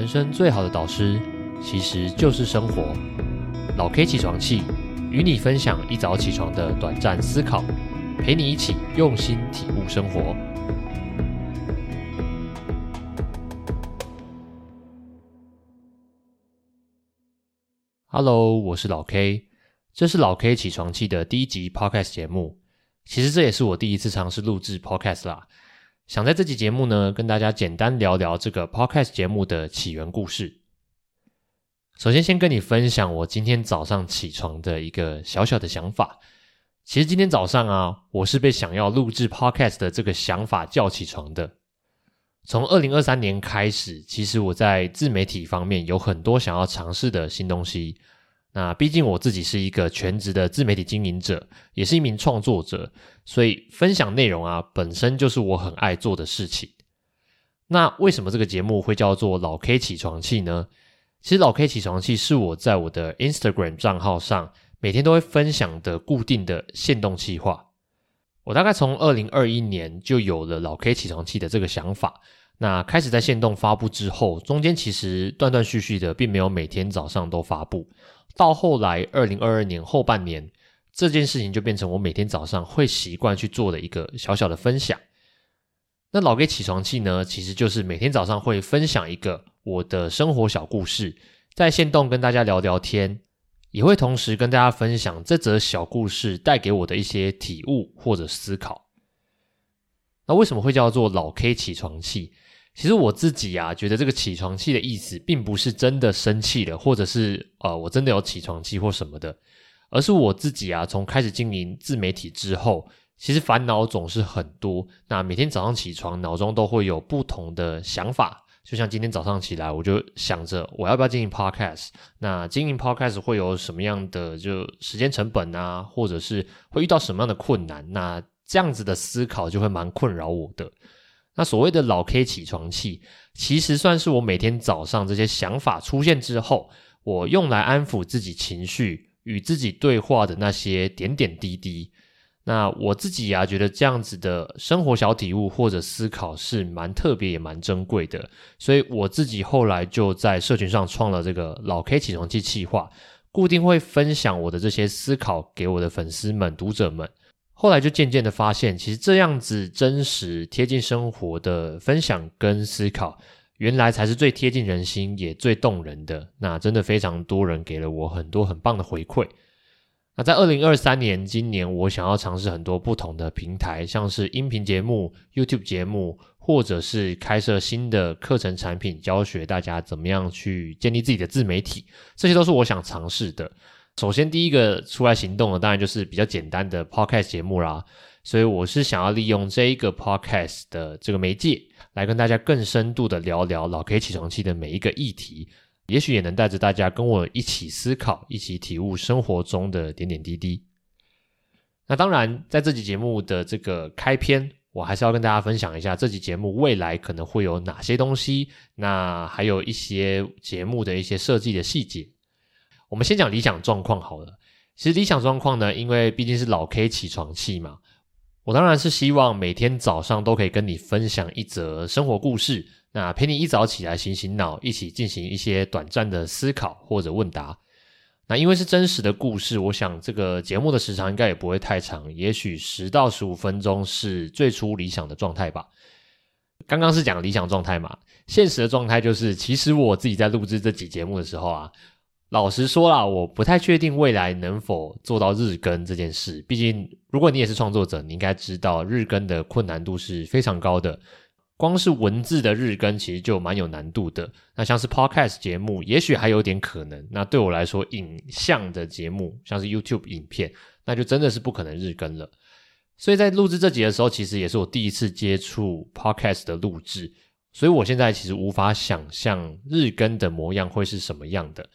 人生最好的导师其实就是生活。老 K 起床气，与你分享一早起床的短暂思考，陪你一起用心体悟生活。Hello，我是老 K，这是老 K 起床气的第一集 Podcast 节目。其实这也是我第一次尝试录制 Podcast 啦。想在这期节目呢，跟大家简单聊聊这个 Podcast 节目的起源故事。首先，先跟你分享我今天早上起床的一个小小的想法。其实今天早上啊，我是被想要录制 Podcast 的这个想法叫起床的。从二零二三年开始，其实我在自媒体方面有很多想要尝试的新东西。那毕竟我自己是一个全职的自媒体经营者，也是一名创作者，所以分享内容啊，本身就是我很爱做的事情。那为什么这个节目会叫做老 K 起床气呢？其实老 K 起床气是我在我的 Instagram 账号上每天都会分享的固定的限动计划。我大概从二零二一年就有了老 K 起床气的这个想法。那开始在限动发布之后，中间其实断断续续的，并没有每天早上都发布。到后来，二零二二年后半年，这件事情就变成我每天早上会习惯去做的一个小小的分享。那老 K 起床气呢，其实就是每天早上会分享一个我的生活小故事，在线动跟大家聊聊天，也会同时跟大家分享这则小故事带给我的一些体悟或者思考。那为什么会叫做老 K 起床气？其实我自己啊，觉得这个起床气的意思，并不是真的生气了，或者是呃，我真的有起床气或什么的，而是我自己啊，从开始经营自媒体之后，其实烦恼总是很多。那每天早上起床，脑中都会有不同的想法。就像今天早上起来，我就想着我要不要经营 Podcast？那经营 Podcast 会有什么样的就时间成本啊，或者是会遇到什么样的困难？那这样子的思考就会蛮困扰我的。那所谓的老 K 起床气，其实算是我每天早上这些想法出现之后，我用来安抚自己情绪、与自己对话的那些点点滴滴。那我自己呀，觉得这样子的生活小体悟或者思考是蛮特别也蛮珍贵的，所以我自己后来就在社群上创了这个老 K 起床气气划，固定会分享我的这些思考给我的粉丝们、读者们。后来就渐渐的发现，其实这样子真实贴近生活的分享跟思考，原来才是最贴近人心也最动人的。那真的非常多人给了我很多很棒的回馈。那在二零二三年，今年我想要尝试很多不同的平台，像是音频节目、YouTube 节目，或者是开设新的课程产品，教学大家怎么样去建立自己的自媒体，这些都是我想尝试的。首先，第一个出来行动的，当然就是比较简单的 podcast 节目啦。所以，我是想要利用这一个 podcast 的这个媒介，来跟大家更深度的聊聊老 K 起床气的每一个议题，也许也能带着大家跟我一起思考，一起体悟生活中的点点滴滴。那当然，在这集节目的这个开篇，我还是要跟大家分享一下这集节目未来可能会有哪些东西，那还有一些节目的一些设计的细节。我们先讲理想状况好了。其实理想状况呢，因为毕竟是老 K 起床气嘛，我当然是希望每天早上都可以跟你分享一则生活故事，那陪你一早起来醒醒脑，一起进行一些短暂的思考或者问答。那因为是真实的故事，我想这个节目的时长应该也不会太长，也许十到十五分钟是最初理想的状态吧。刚刚是讲理想状态嘛，现实的状态就是，其实我自己在录制这集节目的时候啊。老实说啦，我不太确定未来能否做到日更这件事。毕竟，如果你也是创作者，你应该知道日更的困难度是非常高的。光是文字的日更其实就蛮有难度的。那像是 Podcast 节目，也许还有点可能。那对我来说，影像的节目，像是 YouTube 影片，那就真的是不可能日更了。所以在录制这集的时候，其实也是我第一次接触 Podcast 的录制，所以我现在其实无法想象日更的模样会是什么样的。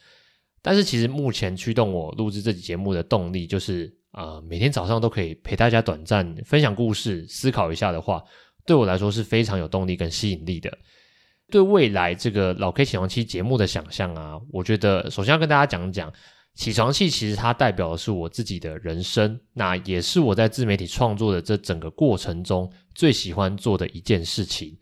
但是其实目前驱动我录制这期节目的动力，就是呃每天早上都可以陪大家短暂分享故事、思考一下的话，对我来说是非常有动力跟吸引力的。对未来这个老 K 起床期节目的想象啊，我觉得首先要跟大家讲讲，起床气其实它代表的是我自己的人生，那也是我在自媒体创作的这整个过程中最喜欢做的一件事情。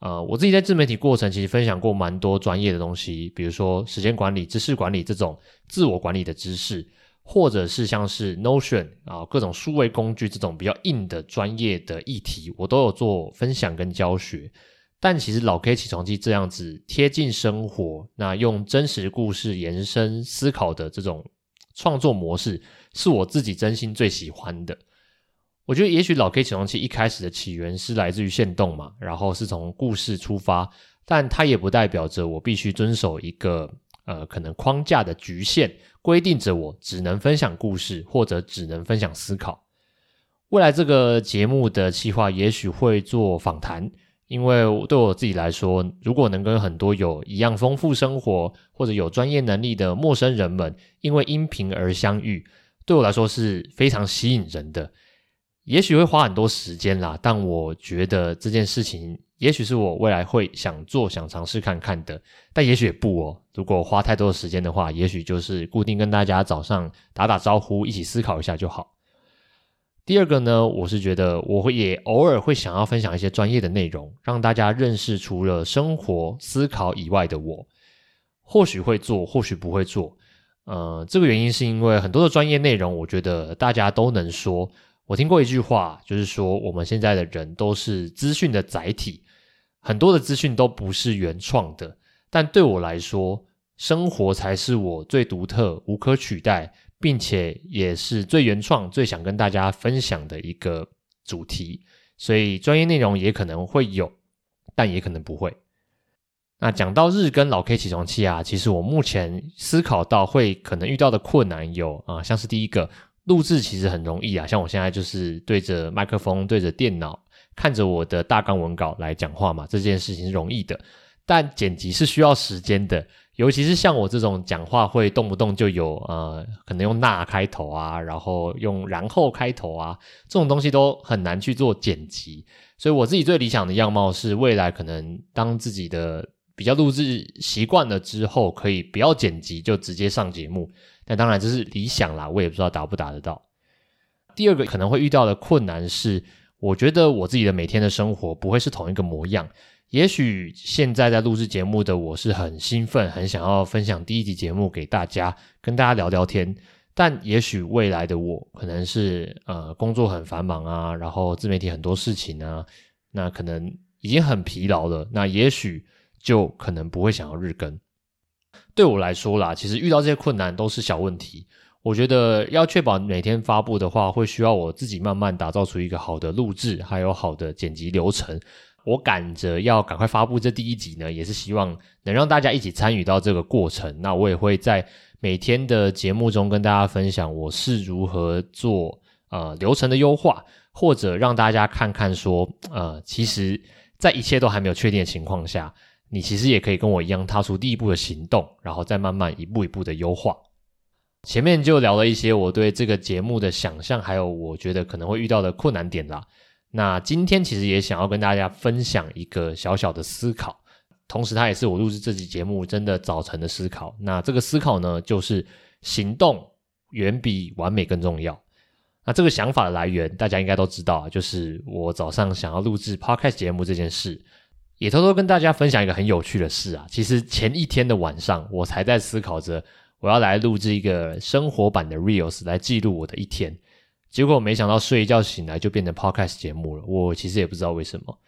呃，我自己在自媒体过程其实分享过蛮多专业的东西，比如说时间管理、知识管理这种自我管理的知识，或者是像是 Notion 啊各种数位工具这种比较硬的专业的议题，我都有做分享跟教学。但其实老 K 起床机这样子贴近生活，那用真实故事延伸思考的这种创作模式，是我自己真心最喜欢的。我觉得也许老 K 起床器一开始的起源是来自于线动嘛，然后是从故事出发，但它也不代表着我必须遵守一个呃可能框架的局限，规定着我只能分享故事或者只能分享思考。未来这个节目的计划也许会做访谈。因为对我自己来说，如果能跟很多有一样丰富生活或者有专业能力的陌生人们，因为音频而相遇，对我来说是非常吸引人的。也许会花很多时间啦，但我觉得这件事情，也许是我未来会想做、想尝试看看的。但也许也不哦。如果花太多时间的话，也许就是固定跟大家早上打打招呼，一起思考一下就好。第二个呢，我是觉得我会也偶尔会想要分享一些专业的内容，让大家认识除了生活思考以外的我。或许会做，或许不会做。呃，这个原因是因为很多的专业内容，我觉得大家都能说。我听过一句话，就是说我们现在的人都是资讯的载体，很多的资讯都不是原创的。但对我来说，生活才是我最独特、无可取代。并且也是最原创、最想跟大家分享的一个主题，所以专业内容也可能会有，但也可能不会。那讲到日更老 K 起床器啊，其实我目前思考到会可能遇到的困难有啊，像是第一个录制其实很容易啊，像我现在就是对着麦克风、对着电脑，看着我的大纲文稿来讲话嘛，这件事情是容易的，但剪辑是需要时间的。尤其是像我这种讲话会动不动就有呃，可能用那开头啊，然后用然后开头啊，这种东西都很难去做剪辑。所以我自己最理想的样貌是，未来可能当自己的比较录制习惯了之后，可以不要剪辑就直接上节目。但当然这是理想啦，我也不知道达不达得到。第二个可能会遇到的困难是，我觉得我自己的每天的生活不会是同一个模样。也许现在在录制节目的我是很兴奋，很想要分享第一集节目给大家，跟大家聊聊天。但也许未来的我可能是呃工作很繁忙啊，然后自媒体很多事情啊，那可能已经很疲劳了。那也许就可能不会想要日更。对我来说啦，其实遇到这些困难都是小问题。我觉得要确保每天发布的话，会需要我自己慢慢打造出一个好的录制，还有好的剪辑流程。我赶着要赶快发布这第一集呢，也是希望能让大家一起参与到这个过程。那我也会在每天的节目中跟大家分享我是如何做呃流程的优化，或者让大家看看说呃，其实，在一切都还没有确定的情况下，你其实也可以跟我一样踏出第一步的行动，然后再慢慢一步一步的优化。前面就聊了一些我对这个节目的想象，还有我觉得可能会遇到的困难点啦。那今天其实也想要跟大家分享一个小小的思考，同时它也是我录制这期节目真的早晨的思考。那这个思考呢，就是行动远比完美更重要。那这个想法的来源，大家应该都知道，就是我早上想要录制 podcast 节目这件事，也偷偷跟大家分享一个很有趣的事啊。其实前一天的晚上，我才在思考着我要来录制一个生活版的 reels 来记录我的一天。结果没想到睡一觉醒来就变成 podcast 节目了，我其实也不知道为什么。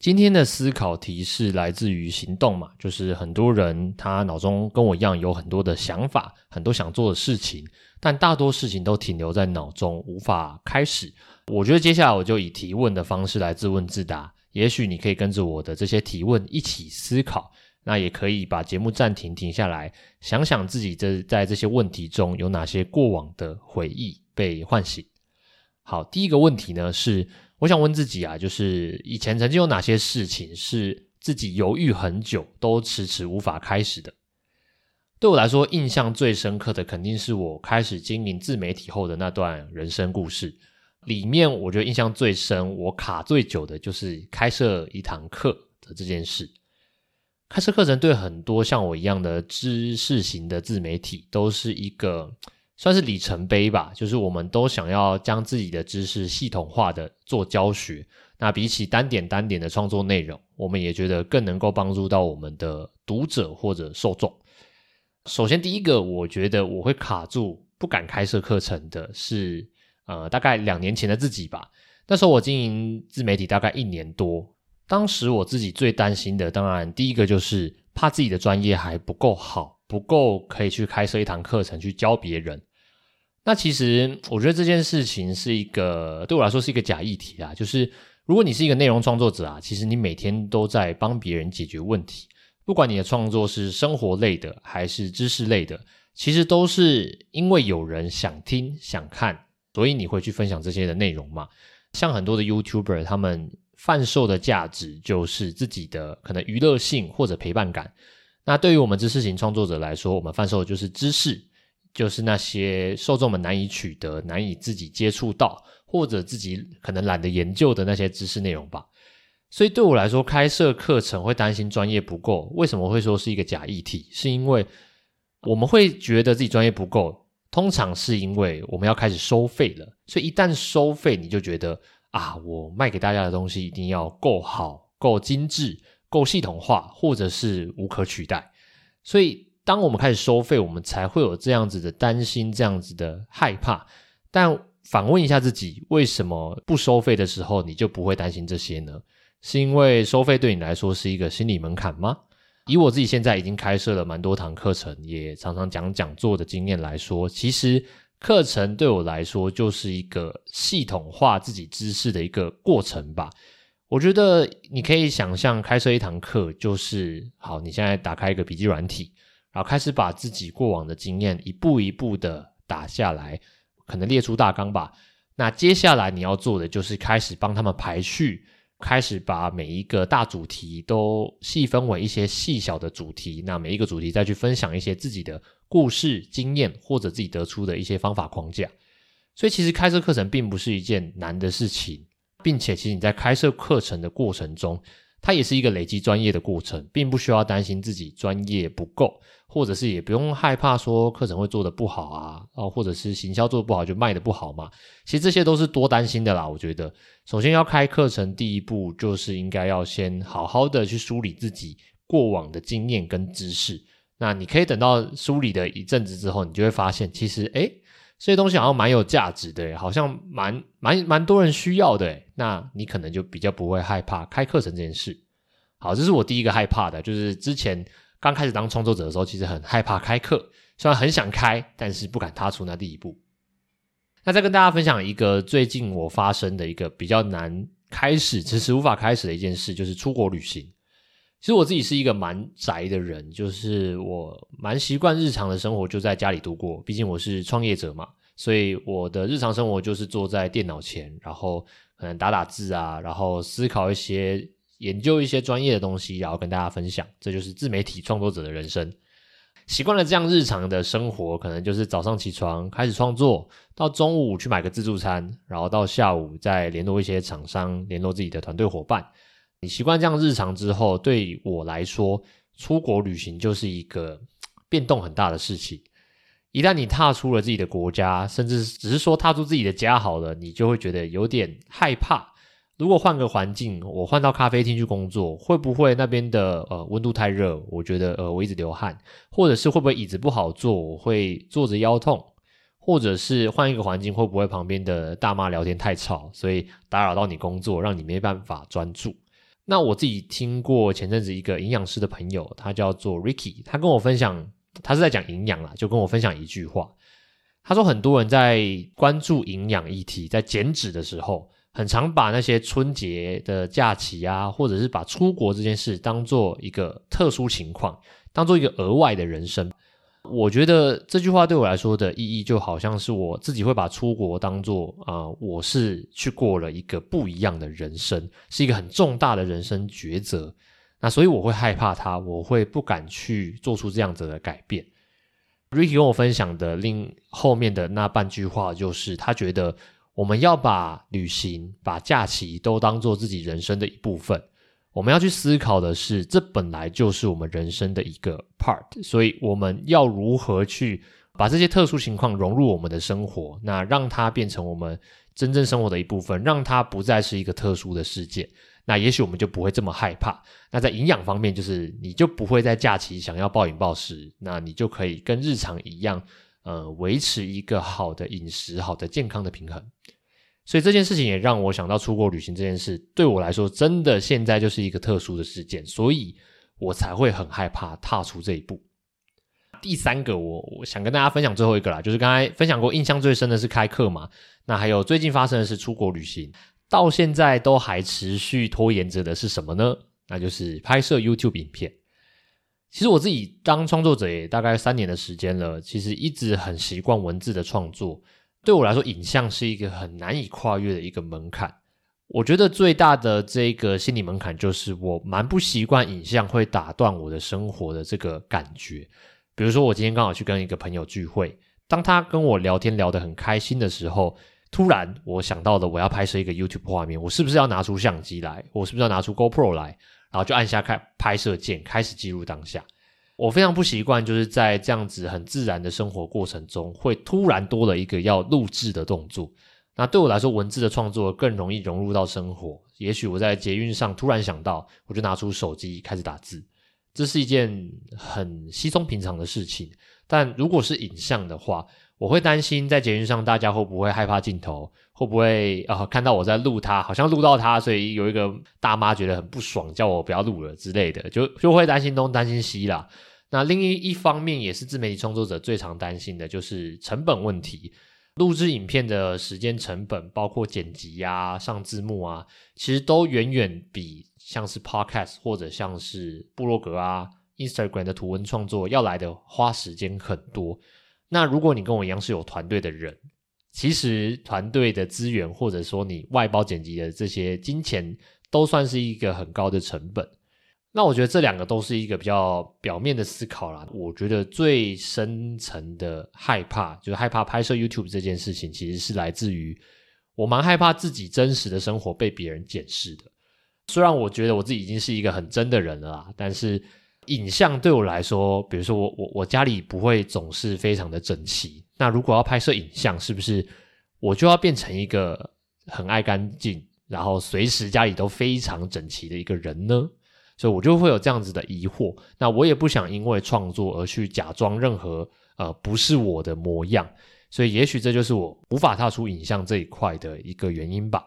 今天的思考提示来自于行动嘛，就是很多人他脑中跟我一样有很多的想法，很多想做的事情，但大多事情都停留在脑中，无法开始。我觉得接下来我就以提问的方式来自问自答，也许你可以跟着我的这些提问一起思考，那也可以把节目暂停停下来，想想自己这在这些问题中有哪些过往的回忆被唤醒。好，第一个问题呢是，我想问自己啊，就是以前曾经有哪些事情是自己犹豫很久都迟迟无法开始的？对我来说，印象最深刻的肯定是我开始经营自媒体后的那段人生故事。里面我觉得印象最深，我卡最久的就是开设一堂课的这件事。开设课程对很多像我一样的知识型的自媒体都是一个。算是里程碑吧，就是我们都想要将自己的知识系统化的做教学。那比起单点单点的创作内容，我们也觉得更能够帮助到我们的读者或者受众。首先，第一个，我觉得我会卡住不敢开设课程的是，呃，大概两年前的自己吧。那时候我经营自媒体大概一年多，当时我自己最担心的，当然第一个就是怕自己的专业还不够好，不够可以去开设一堂课程去教别人。那其实我觉得这件事情是一个对我来说是一个假议题啊，就是如果你是一个内容创作者啊，其实你每天都在帮别人解决问题，不管你的创作是生活类的还是知识类的，其实都是因为有人想听想看，所以你会去分享这些的内容嘛。像很多的 YouTuber，他们贩售的价值就是自己的可能娱乐性或者陪伴感。那对于我们知识型创作者来说，我们贩售的就是知识。就是那些受众们难以取得、难以自己接触到，或者自己可能懒得研究的那些知识内容吧。所以对我来说，开设课程会担心专业不够。为什么会说是一个假议题？是因为我们会觉得自己专业不够，通常是因为我们要开始收费了。所以一旦收费，你就觉得啊，我卖给大家的东西一定要够好、够精致、够系统化，或者是无可取代。所以。当我们开始收费，我们才会有这样子的担心，这样子的害怕。但反问一下自己，为什么不收费的时候你就不会担心这些呢？是因为收费对你来说是一个心理门槛吗？以我自己现在已经开设了蛮多堂课程，也常常讲讲座的经验来说，其实课程对我来说就是一个系统化自己知识的一个过程吧。我觉得你可以想象，开设一堂课就是好，你现在打开一个笔记软体。然后开始把自己过往的经验一步一步的打下来，可能列出大纲吧。那接下来你要做的就是开始帮他们排序，开始把每一个大主题都细分为一些细小的主题。那每一个主题再去分享一些自己的故事、经验或者自己得出的一些方法框架。所以其实开设课程并不是一件难的事情，并且其实你在开设课程的过程中。它也是一个累积专业的过程，并不需要担心自己专业不够，或者是也不用害怕说课程会做的不好啊，哦，或者是行销做的不好就卖的不好嘛。其实这些都是多担心的啦。我觉得，首先要开课程，第一步就是应该要先好好的去梳理自己过往的经验跟知识。那你可以等到梳理的一阵子之后，你就会发现，其实诶这些东西好像蛮有价值的，好像蛮蛮蛮多人需要的，那你可能就比较不会害怕开课程这件事。好，这是我第一个害怕的，就是之前刚开始当创作者的时候，其实很害怕开课，虽然很想开，但是不敢踏出那第一步。那再跟大家分享一个最近我发生的一个比较难开始，迟迟无法开始的一件事，就是出国旅行。其实我自己是一个蛮宅的人，就是我蛮习惯日常的生活就在家里度过，毕竟我是创业者嘛，所以我的日常生活就是坐在电脑前，然后可能打打字啊，然后思考一些、研究一些专业的东西，然后跟大家分享。这就是自媒体创作者的人生。习惯了这样日常的生活，可能就是早上起床开始创作，到中午去买个自助餐，然后到下午再联络一些厂商，联络自己的团队伙伴。你习惯这样日常之后，对我来说，出国旅行就是一个变动很大的事情。一旦你踏出了自己的国家，甚至只是说踏出自己的家好了，你就会觉得有点害怕。如果换个环境，我换到咖啡厅去工作，会不会那边的呃温度太热？我觉得呃我一直流汗，或者是会不会椅子不好坐，我会坐着腰痛，或者是换一个环境，会不会旁边的大妈聊天太吵，所以打扰到你工作，让你没办法专注？那我自己听过前阵子一个营养师的朋友，他叫做 Ricky，他跟我分享，他是在讲营养啦，就跟我分享一句话，他说很多人在关注营养议题，在减脂的时候，很常把那些春节的假期啊，或者是把出国这件事当做一个特殊情况，当做一个额外的人生。我觉得这句话对我来说的意义，就好像是我自己会把出国当做啊，我是去过了一个不一样的人生，是一个很重大的人生抉择。那所以我会害怕它，我会不敢去做出这样子的改变。Ricky 跟我分享的另后面的那半句话，就是他觉得我们要把旅行、把假期都当做自己人生的一部分。我们要去思考的是，这本来就是我们人生的一个 part，所以我们要如何去把这些特殊情况融入我们的生活，那让它变成我们真正生活的一部分，让它不再是一个特殊的世界。那也许我们就不会这么害怕。那在营养方面，就是你就不会在假期想要暴饮暴食，那你就可以跟日常一样，呃，维持一个好的饮食、好的健康的平衡。所以这件事情也让我想到出国旅行这件事，对我来说真的现在就是一个特殊的事件，所以我才会很害怕踏出这一步。第三个，我我想跟大家分享最后一个啦，就是刚才分享过，印象最深的是开课嘛。那还有最近发生的是出国旅行，到现在都还持续拖延着的是什么呢？那就是拍摄 YouTube 影片。其实我自己当创作者也大概三年的时间了，其实一直很习惯文字的创作。对我来说，影像是一个很难以跨越的一个门槛。我觉得最大的这个心理门槛就是我蛮不习惯影像会打断我的生活的这个感觉。比如说，我今天刚好去跟一个朋友聚会，当他跟我聊天聊得很开心的时候，突然我想到了我要拍摄一个 YouTube 画面，我是不是要拿出相机来？我是不是要拿出 GoPro 来？然后就按下开拍摄键，开始记录当下。我非常不习惯，就是在这样子很自然的生活过程中，会突然多了一个要录制的动作。那对我来说，文字的创作更容易融入到生活。也许我在捷运上突然想到，我就拿出手机开始打字。这是一件很稀松平常的事情，但如果是影像的话，我会担心在捷运上大家会不会害怕镜头，会不会啊看到我在录他，好像录到他，所以有一个大妈觉得很不爽，叫我不要录了之类的，就就会担心东担心西啦。那另一一方面，也是自媒体创作者最常担心的就是成本问题，录制影片的时间成本，包括剪辑啊、上字幕啊，其实都远远比。像是 Podcast 或者像是部落格啊、Instagram 的图文创作要来的花时间很多。那如果你跟我一样是有团队的人，其实团队的资源或者说你外包剪辑的这些金钱，都算是一个很高的成本。那我觉得这两个都是一个比较表面的思考啦。我觉得最深层的害怕，就是害怕拍摄 YouTube 这件事情，其实是来自于我蛮害怕自己真实的生活被别人检视的。虽然我觉得我自己已经是一个很真的人了啦，但是影像对我来说，比如说我我我家里不会总是非常的整齐。那如果要拍摄影像，是不是我就要变成一个很爱干净，然后随时家里都非常整齐的一个人呢？所以我就会有这样子的疑惑。那我也不想因为创作而去假装任何呃不是我的模样，所以也许这就是我无法踏出影像这一块的一个原因吧。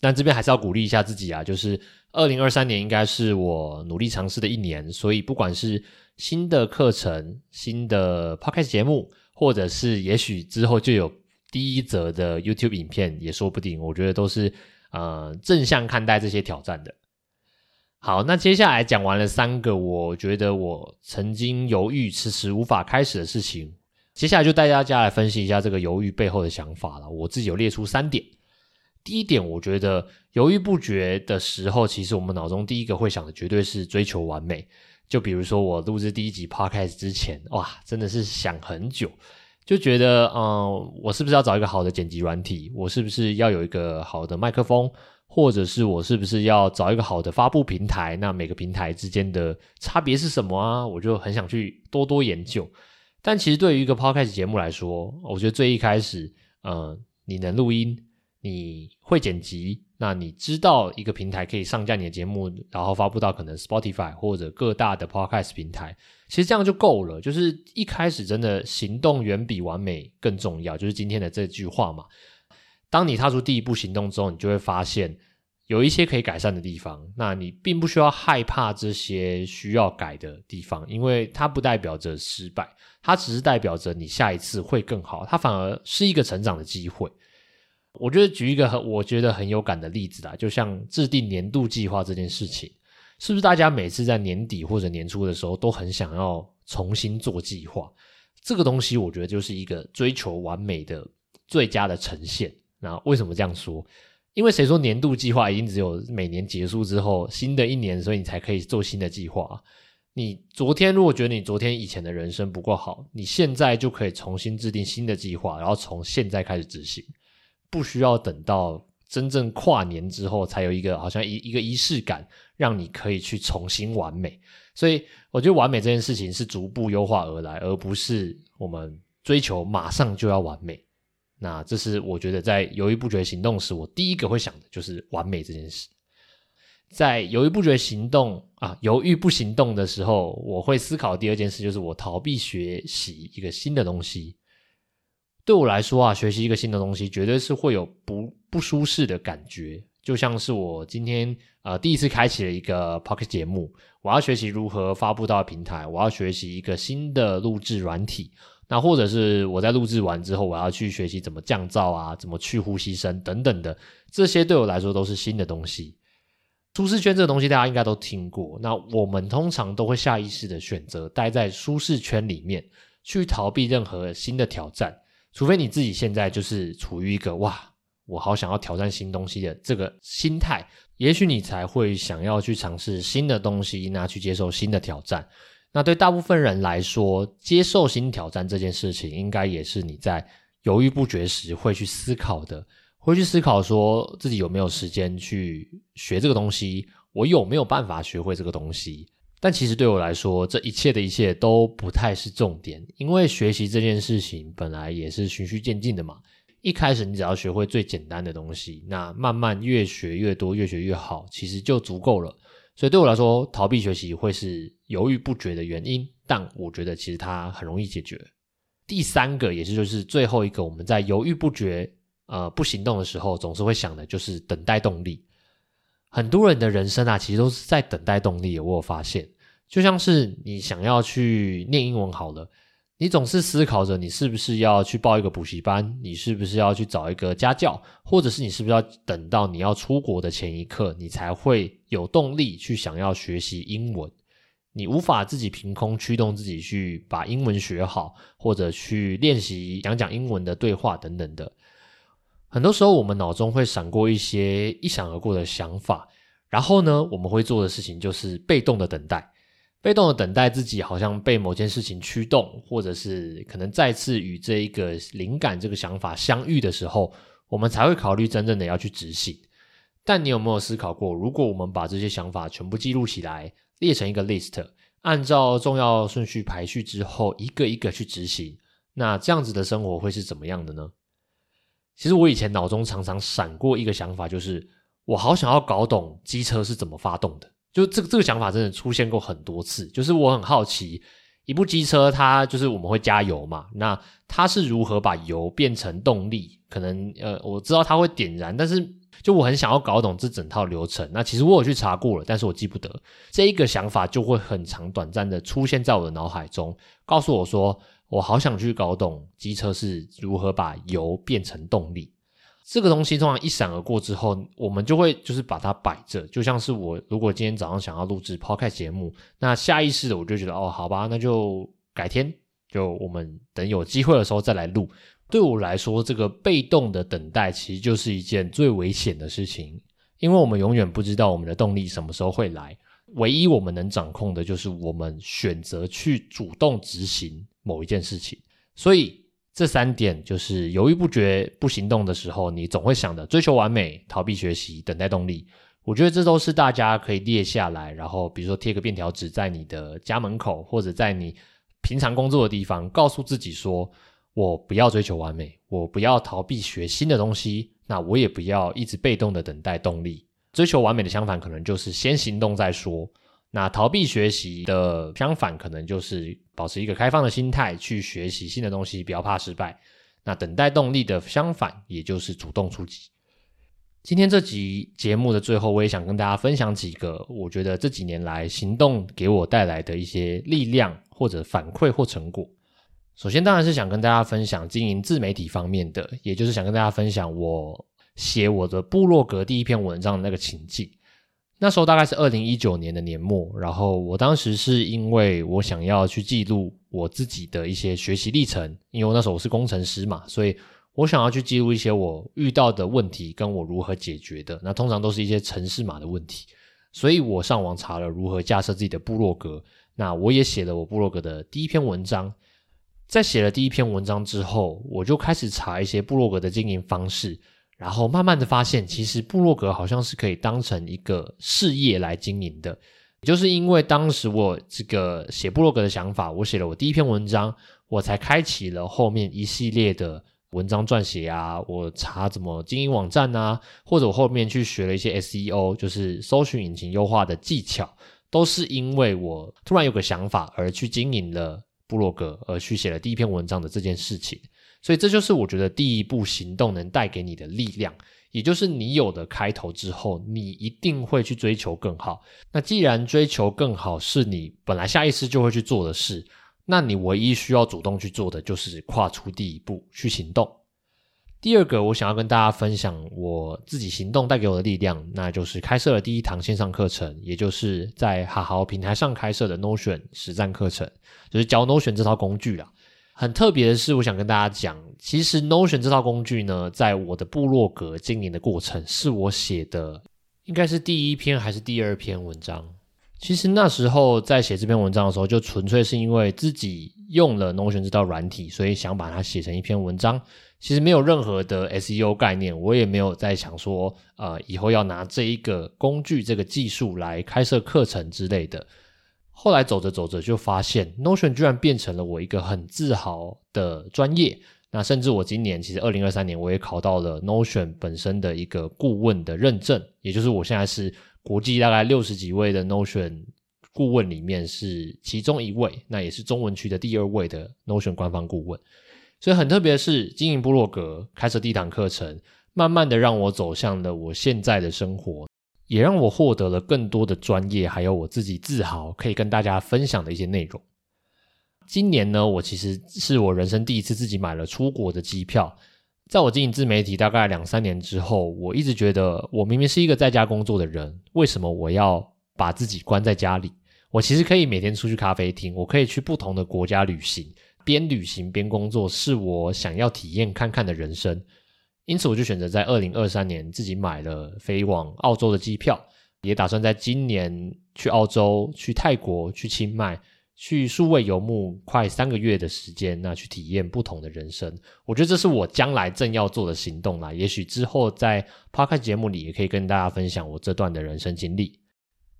但这边还是要鼓励一下自己啊，就是二零二三年应该是我努力尝试的一年，所以不管是新的课程、新的 podcast 节目，或者是也许之后就有第一则的 YouTube 影片，也说不定。我觉得都是呃正向看待这些挑战的。好，那接下来讲完了三个，我觉得我曾经犹豫、迟迟无法开始的事情，接下来就带大家来分析一下这个犹豫背后的想法了。我自己有列出三点。第一点，我觉得犹豫不决的时候，其实我们脑中第一个会想的绝对是追求完美。就比如说我录制第一集 podcast 之前，哇，真的是想很久，就觉得，嗯，我是不是要找一个好的剪辑软体？我是不是要有一个好的麦克风？或者是我是不是要找一个好的发布平台？那每个平台之间的差别是什么啊？我就很想去多多研究。但其实对于一个 podcast 节目来说，我觉得最一开始，嗯，你能录音。你会剪辑，那你知道一个平台可以上架你的节目，然后发布到可能 Spotify 或者各大的 Podcast 平台，其实这样就够了。就是一开始真的行动远比完美更重要，就是今天的这句话嘛。当你踏出第一步行动之后，你就会发现有一些可以改善的地方。那你并不需要害怕这些需要改的地方，因为它不代表着失败，它只是代表着你下一次会更好，它反而是一个成长的机会。我觉得举一个很我觉得很有感的例子啦，就像制定年度计划这件事情，是不是大家每次在年底或者年初的时候都很想要重新做计划？这个东西我觉得就是一个追求完美的最佳的呈现。那为什么这样说？因为谁说年度计划一定只有每年结束之后新的一年，所以你才可以做新的计划？你昨天如果觉得你昨天以前的人生不够好，你现在就可以重新制定新的计划，然后从现在开始执行。不需要等到真正跨年之后，才有一个好像一一个仪式感，让你可以去重新完美。所以我觉得完美这件事情是逐步优化而来，而不是我们追求马上就要完美。那这是我觉得在犹豫不决行动时，我第一个会想的就是完美这件事。在犹豫不决行动啊，犹豫不行动的时候，我会思考第二件事，就是我逃避学习一个新的东西。对我来说啊，学习一个新的东西，绝对是会有不不舒适的感觉。就像是我今天呃第一次开启了一个 Pocket 节目，我要学习如何发布到平台，我要学习一个新的录制软体。那或者是我在录制完之后，我要去学习怎么降噪啊，怎么去呼吸声等等的，这些对我来说都是新的东西。舒适圈这个东西大家应该都听过，那我们通常都会下意识的选择待在舒适圈里面，去逃避任何新的挑战，除非你自己现在就是处于一个哇，我好想要挑战新东西的这个心态，也许你才会想要去尝试新的东西，那去接受新的挑战。那对大部分人来说，接受新挑战这件事情，应该也是你在犹豫不决时会去思考的，会去思考说自己有没有时间去学这个东西，我有没有办法学会这个东西。但其实对我来说，这一切的一切都不太是重点，因为学习这件事情本来也是循序渐进的嘛。一开始你只要学会最简单的东西，那慢慢越学越多，越学越好，其实就足够了。所以对我来说，逃避学习会是犹豫不决的原因，但我觉得其实它很容易解决。第三个，也是就是最后一个，我们在犹豫不决、呃不行动的时候，总是会想的就是等待动力。很多人的人生啊，其实都是在等待动力。我有发现，就像是你想要去念英文好了。你总是思考着，你是不是要去报一个补习班？你是不是要去找一个家教？或者是你是不是要等到你要出国的前一刻，你才会有动力去想要学习英文？你无法自己凭空驱动自己去把英文学好，或者去练习讲讲英文的对话等等的。很多时候，我们脑中会闪过一些一闪而过的想法，然后呢，我们会做的事情就是被动的等待。被动的等待自己好像被某件事情驱动，或者是可能再次与这一个灵感、这个想法相遇的时候，我们才会考虑真正的要去执行。但你有没有思考过，如果我们把这些想法全部记录起来，列成一个 list，按照重要顺序排序之后，一个一个去执行，那这样子的生活会是怎么样的呢？其实我以前脑中常常闪过一个想法，就是我好想要搞懂机车是怎么发动的。就这个这个想法真的出现过很多次，就是我很好奇，一部机车它就是我们会加油嘛，那它是如何把油变成动力？可能呃我知道它会点燃，但是就我很想要搞懂这整套流程。那其实我有去查过了，但是我记不得这一个想法就会很长短暂的出现在我的脑海中，告诉我说我好想去搞懂机车是如何把油变成动力。这个东西通常一闪而过之后，我们就会就是把它摆着，就像是我如果今天早上想要录制 podcast 节目，那下意识的我就觉得哦，好吧，那就改天，就我们等有机会的时候再来录。对我来说，这个被动的等待其实就是一件最危险的事情，因为我们永远不知道我们的动力什么时候会来，唯一我们能掌控的就是我们选择去主动执行某一件事情，所以。这三点就是犹豫不决、不行动的时候，你总会想的追求完美、逃避学习、等待动力。我觉得这都是大家可以列下来，然后比如说贴个便条纸在你的家门口，或者在你平常工作的地方，告诉自己说：我不要追求完美，我不要逃避学新的东西，那我也不要一直被动的等待动力。追求完美的相反，可能就是先行动再说。那逃避学习的相反，可能就是保持一个开放的心态去学习新的东西，不要怕失败。那等待动力的相反，也就是主动出击。今天这集节目的最后，我也想跟大家分享几个我觉得这几年来行动给我带来的一些力量或者反馈或成果。首先，当然是想跟大家分享经营自媒体方面的，也就是想跟大家分享我写我的部落格第一篇文章的那个情境。那时候大概是二零一九年的年末，然后我当时是因为我想要去记录我自己的一些学习历程，因为那时候我是工程师嘛，所以我想要去记录一些我遇到的问题跟我如何解决的。那通常都是一些城市码的问题，所以我上网查了如何架设自己的部落格。那我也写了我部落格的第一篇文章。在写了第一篇文章之后，我就开始查一些部落格的经营方式。然后慢慢的发现，其实部落格好像是可以当成一个事业来经营的。就是因为当时我这个写部落格的想法，我写了我第一篇文章，我才开启了后面一系列的文章撰写啊，我查怎么经营网站啊，或者我后面去学了一些 SEO，就是搜寻引擎优化的技巧，都是因为我突然有个想法而去经营了布洛格，而去写了第一篇文章的这件事情。所以这就是我觉得第一步行动能带给你的力量，也就是你有的开头之后，你一定会去追求更好。那既然追求更好是你本来下意识就会去做的事。那你唯一需要主动去做的就是跨出第一步去行动。第二个，我想要跟大家分享我自己行动带给我的力量，那就是开设了第一堂线上课程，也就是在好好平台上开设的 Notion 实战课程，就是教 Notion 这套工具啦。很特别的是，我想跟大家讲，其实 Notion 这套工具呢，在我的部落格经营的过程，是我写的，应该是第一篇还是第二篇文章。其实那时候在写这篇文章的时候，就纯粹是因为自己用了 Notion 这套软体，所以想把它写成一篇文章。其实没有任何的 SEO 概念，我也没有在想说，呃，以后要拿这一个工具、这个技术来开设课程之类的。后来走着走着，就发现 Notion 居然变成了我一个很自豪的专业。那甚至我今年其实二零二三年，我也考到了 Notion 本身的一个顾问的认证，也就是我现在是。国际大概六十几位的 Notion 顾问里面是其中一位，那也是中文区的第二位的 Notion 官方顾问。所以很特别的是，经营部落格、开设第一堂课程，慢慢的让我走向了我现在的生活，也让我获得了更多的专业，还有我自己自豪可以跟大家分享的一些内容。今年呢，我其实是我人生第一次自己买了出国的机票。在我经营自媒体大概两三年之后，我一直觉得我明明是一个在家工作的人，为什么我要把自己关在家里？我其实可以每天出去咖啡厅，我可以去不同的国家旅行，边旅行边工作，是我想要体验看看的人生。因此，我就选择在二零二三年自己买了飞往澳洲的机票，也打算在今年去澳洲、去泰国、去清迈。去数位游牧快三个月的时间，那去体验不同的人生，我觉得这是我将来正要做的行动啦。也许之后在 p o c a 节目里也可以跟大家分享我这段的人生经历。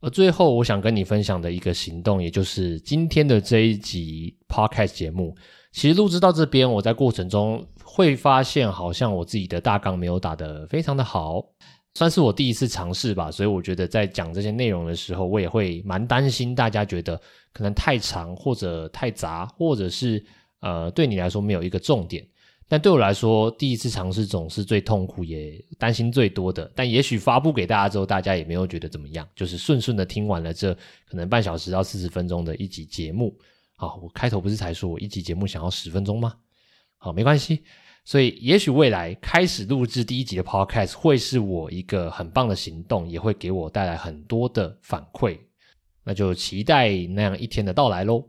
而最后，我想跟你分享的一个行动，也就是今天的这一集 podcast 节目。其实录制到这边，我在过程中会发现，好像我自己的大纲没有打得非常的好。算是我第一次尝试吧，所以我觉得在讲这些内容的时候，我也会蛮担心大家觉得可能太长或者太杂，或者是呃对你来说没有一个重点。但对我来说，第一次尝试总是最痛苦也担心最多的。但也许发布给大家之后，大家也没有觉得怎么样，就是顺顺的听完了这可能半小时到四十分钟的一集节目。好，我开头不是才说我一集节目想要十分钟吗？好，没关系。所以，也许未来开始录制第一集的 Podcast 会是我一个很棒的行动，也会给我带来很多的反馈。那就期待那样一天的到来喽。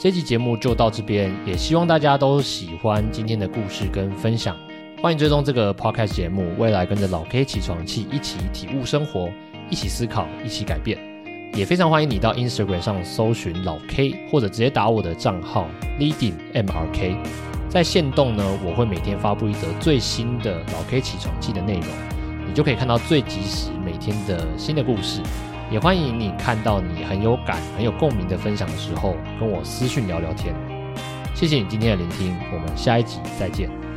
这期节目就到这边，也希望大家都喜欢今天的故事跟分享。欢迎追踪这个 Podcast 节目，未来跟着老 K 起床气一起体悟生活，一起思考，一起改变。也非常欢迎你到 Instagram 上搜寻老 K，或者直接打我的账号 Leading MRK。在线动呢，我会每天发布一则最新的老 K 起床记的内容，你就可以看到最及时每天的新的故事。也欢迎你看到你很有感、很有共鸣的分享的时候，跟我私讯聊聊天。谢谢你今天的聆听，我们下一集再见。